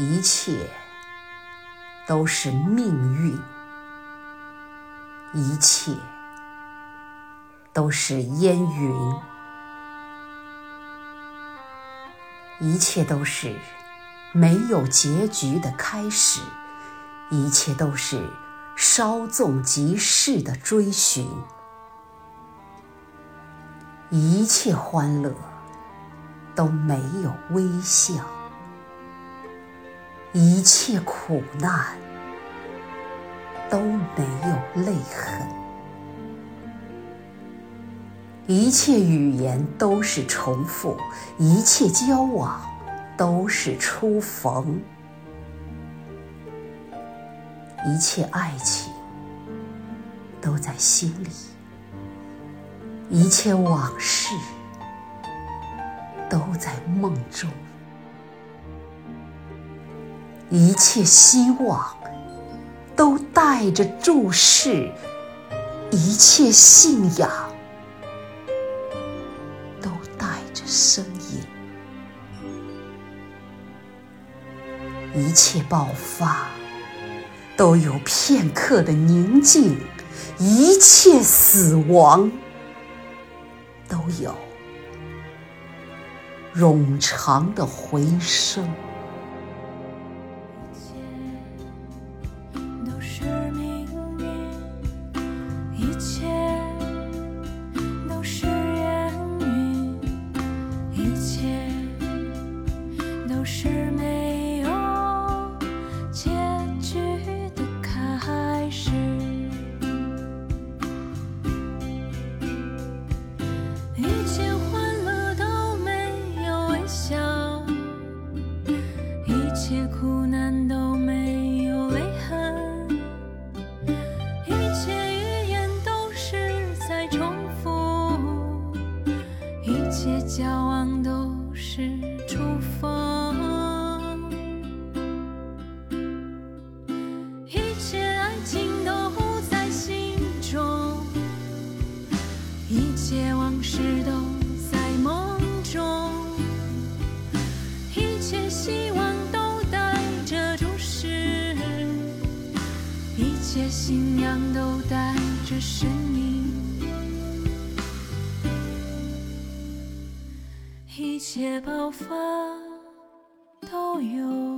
一切都是命运，一切都是烟云，一切都是没有结局的开始，一切都是稍纵即逝的追寻，一切欢乐都没有微笑。一切苦难都没有泪痕，一切语言都是重复，一切交往都是初逢，一切爱情都在心里，一切往事都在梦中。一切希望都带着注视，一切信仰都带着声音，一切爆发都有片刻的宁静，一切死亡都有冗长的回声。就是没有结局的开始。一切欢乐都没有微笑，一切苦难都。一切往事都在梦中，一切希望都带着注视，一切信仰都带着声音。一切爆发都有。